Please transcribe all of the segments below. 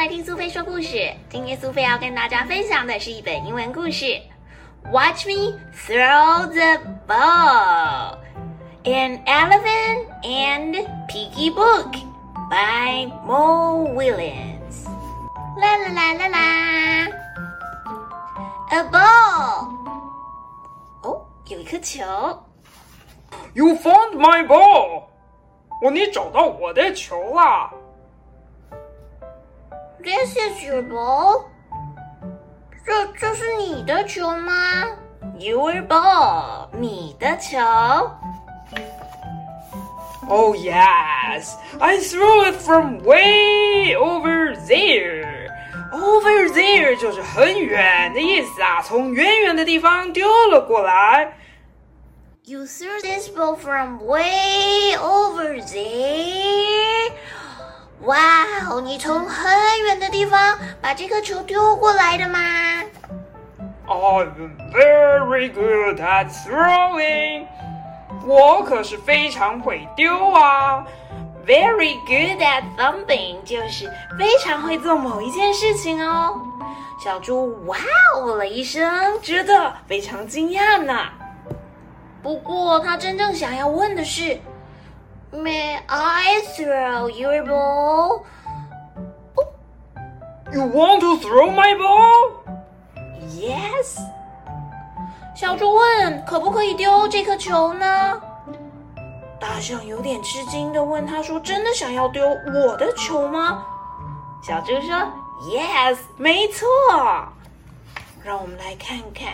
来听苏菲说故事。今天苏菲要跟大家分享的是一本英文故事，Watch me throw the ball, An Elephant and Piggy Book by Mo Williams。啦啦啦啦啦，A ball。哦，有一颗球。 You found my ball！哦，你找到我的球啦！ This is your ball。这这是你的球吗？Your ball，你的球。 Oh yes, I threw it from way over there. Over there 就是很远的意思啊，从远远的地方丢了过来。 You threw this ball from way over there。 哇哦，你从很远的地方把这颗球丢过来的吗？I'm very good at throwing. 我可是非常会丢啊。Very good at something，就是非常会做某一件事情哦。小猪哇哦了一声，觉得非常惊讶呢。不过他真正想要问的是，May I throw your ball？You want to throw my ball? Yes。小猪问：“可不可以丢这颗球呢？”大象有点吃惊的问他说：“真的想要丢我的球吗？”小猪说：“Yes，没错。”让我们来看看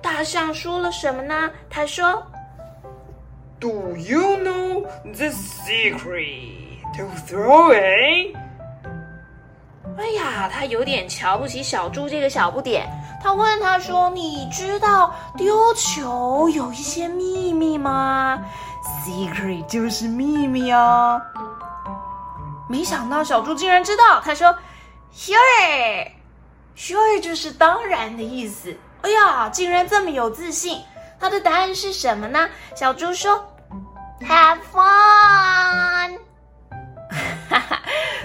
大象说了什么呢？他说 Do you know the secret to throwing? 哎呀，他有点瞧不起小猪这个小不点。他问他说：“你知道丢球有一些秘密吗？”Secret 就是秘密哦。没想到小猪竟然知道。他说：“Sure，Sure 就是当然的意思。”哎呀，竟然这么有自信。他的答案是什么呢？小猪说：“Have fun。”哈哈，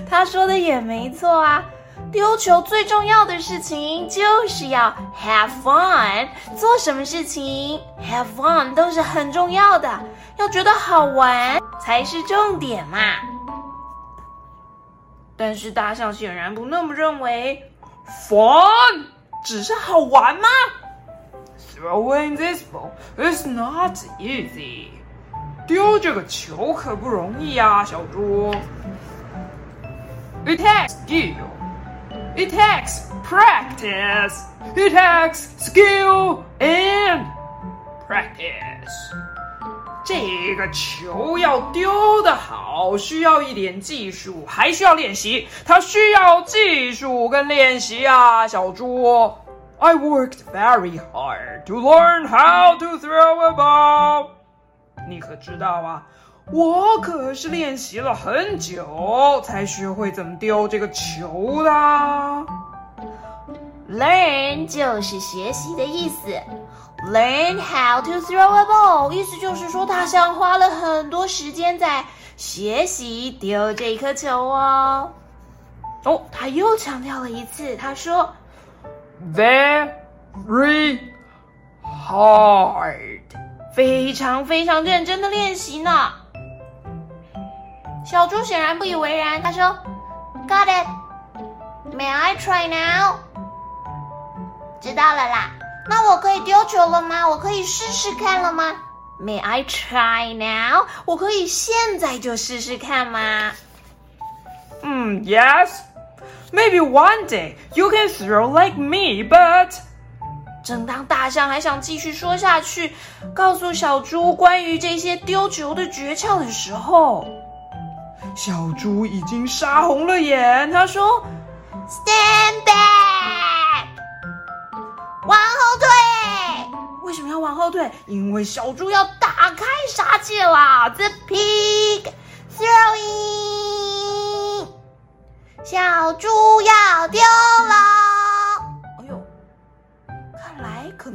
他说的也没错啊。丢球最重要的事情就是要 have fun，做什么事情 have fun 都是很重要的，要觉得好玩才是重点嘛。但是大象显然不那么认为 Fun? 只是好玩吗？Throwing this ball is not easy. 丢这个球可不容易呀、小猪。It takes skill. It takes practice. It takes skill and practice. 这个球要丢得好，需要一点技术，还需要练习。它需要技术跟练习啊，小猪。I worked very hard to learn how to throw a ball. 你可知道啊？我可是练习了很久才学会怎么丢这个球的。Learn 就是学习的意思，Learn how to throw a ball，意思就是说大象花了很多时间在学习丢这颗球哦。哦，他又强调了一次，他说 Very hard. 非常非常认真的练习呢。小猪显然不以为然，他说：“Got it. May I try now？” 知道了啦。那我可以丢球了吗？我可以试试看了吗？May I try now？我可以现在就试试看吗？ Hmm, yes. Maybe one day you can throw like me, but 正当大象还想继续说下去，告诉小猪关于这些丢球的诀窍的时候，小猪已经杀红了眼。他说 Stand back，往后退。为什么要往后退？因为小猪要打开杀戒啦！The pig throwing，小猪要丢了。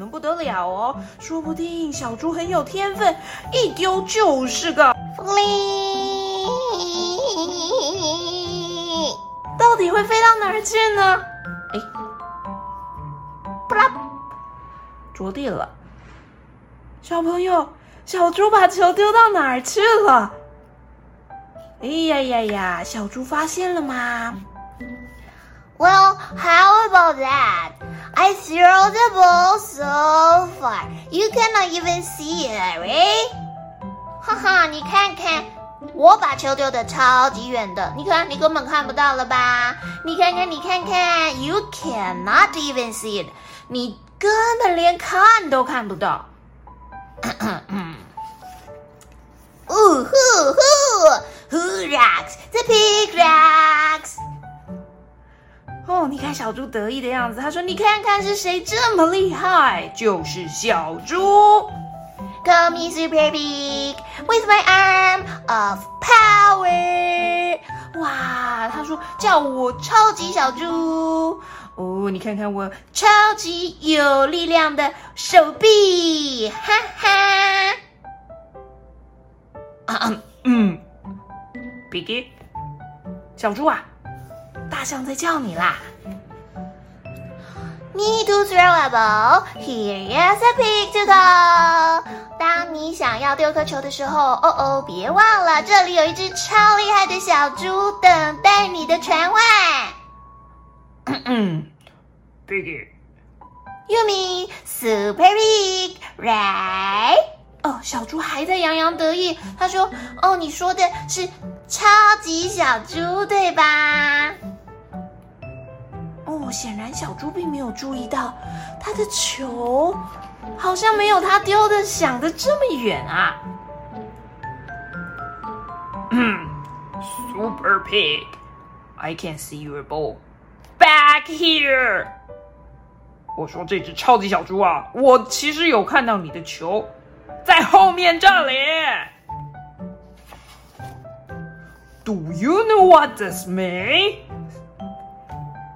能不得了哦，说不定小猪很有天分，一丢就是个 fling。到到底会飞到哪儿去呢？哎，不啦，着地了。小朋友，小猪把球丢到哪儿去了？哎呀呀呀！小猪发现了吗？Well, how about that? I threw the ball so far, you cannot even see it, right? 哈哈，你看看，我把球丢的超级远的，你看你根本看不到了吧？你看看，你看看，You cannot even see it，你根本连看都看不到。呜呼呼，Who rocks? The pig rocks. 哦，你看小猪得意的样子，他说：“你看看是谁这么厉害？就是小猪。” Call me Super Pig with my arm of power。哇，他说叫我超级小猪。哦，你看看我超级有力量的手臂，哈哈。嗯嗯，Biggy，小猪啊，大象在叫你啦。Need to throw a ball? Here is a pig to go. 当你想要丢颗球的时候，哦哦，别忘了这里有一只超厉害的小猪等待你的传唤。嗯嗯，Piggy。You mean super pig, right? 哦，小猪还在洋洋得意。他说：“哦，你说的是超级小猪，对吧？”哦，显然小猪并没有注意到，他的球好像没有他丢的想的这么远啊。嗯，Super Pig，I can see your ball back here。我说这只超级小猪啊，我其实有看到你的球。在后面这里。Do you know what this means？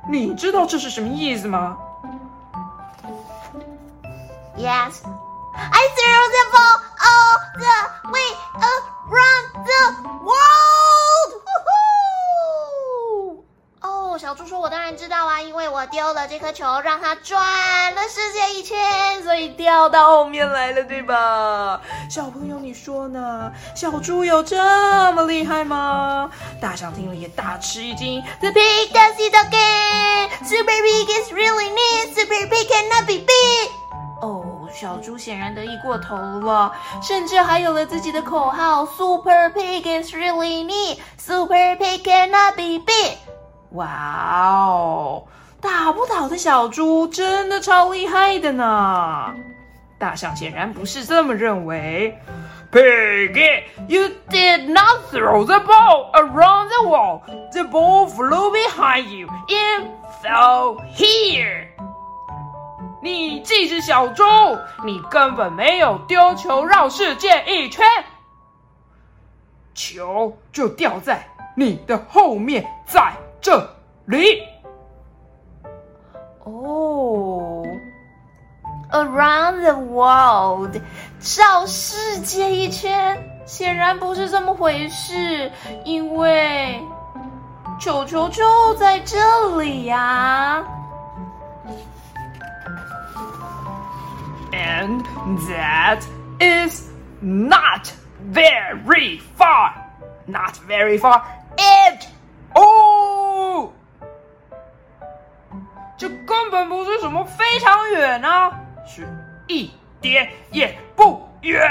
你知道这是什么意思吗？Yes, I threw the ball all the way around the world. 小猪说：“我当然知道啊，因为我丢了这颗球，让它转了世界一圈，所以掉到后面来了，对吧？”小朋友，你说呢？小猪有这么厉害吗？大象听了也大吃一惊。The pig does it again. Super pig is really neat. Super pig cannot be beat. 哦，小猪显然得意过头了，甚至还有了自己的口号：Super pig is really neat. Super pig cannot be beat. 哇哦，打不倒的小猪真的超厉害的呢！大象显然不是这么认为。Piggy, you did not throw the ball around the wall. The ball flew behind you and fell here. 你这只小猪，你根本没有丢球绕世界一圈，球就掉在你的后面，在。这里哦，Around the world，绕世界一圈，显然不是这么回事，因为球球就在这里呀。And that is not very far, not very far. It, 这根本不是什么非常远啊，是一点也不远。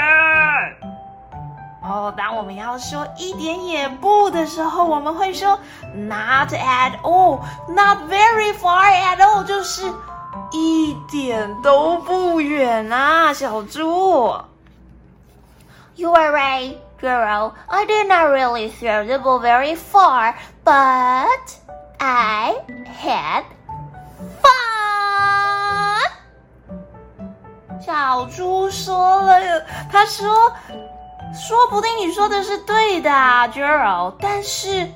哦，当我们要说一点也不的时候，我们会说 not at all，not very far at all，就是一点都不远啊，小猪。You are right, girl. I did not really throw the ball very far, but I had. 小猪说了，他说：“说不定你说的是对的啊，Girl。但是，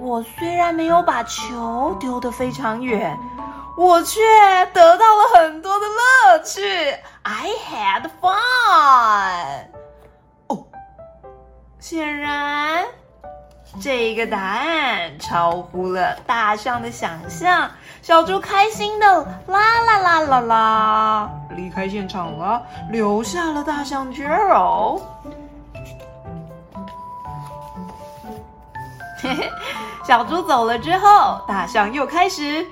我虽然没有把球丢得非常远，我却得到了很多的乐趣。I had fun。哦，显然这个答案超乎了大象的想象，小猪开心的啦啦啦啦啦，离开现场了，留下了大象 Gerald。嘿嘿，小猪走了之后，大象又开始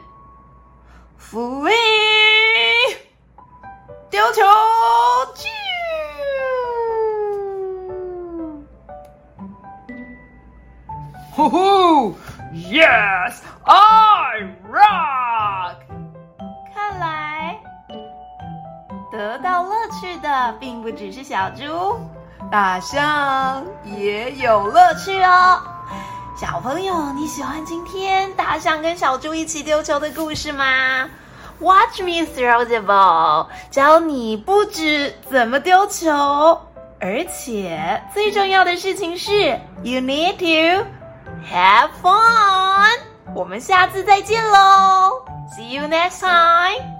flee 丢球，啾！呼呼，Yes, I 得到乐趣的并不只是小猪，大象也有乐趣哦。小朋友，你喜欢今天大象跟小猪一起丢球的故事吗？Watch me throw the ball，教你不止怎么丢球，而且最重要的事情是，you need to have fun。我们下次再见喽，See you next time。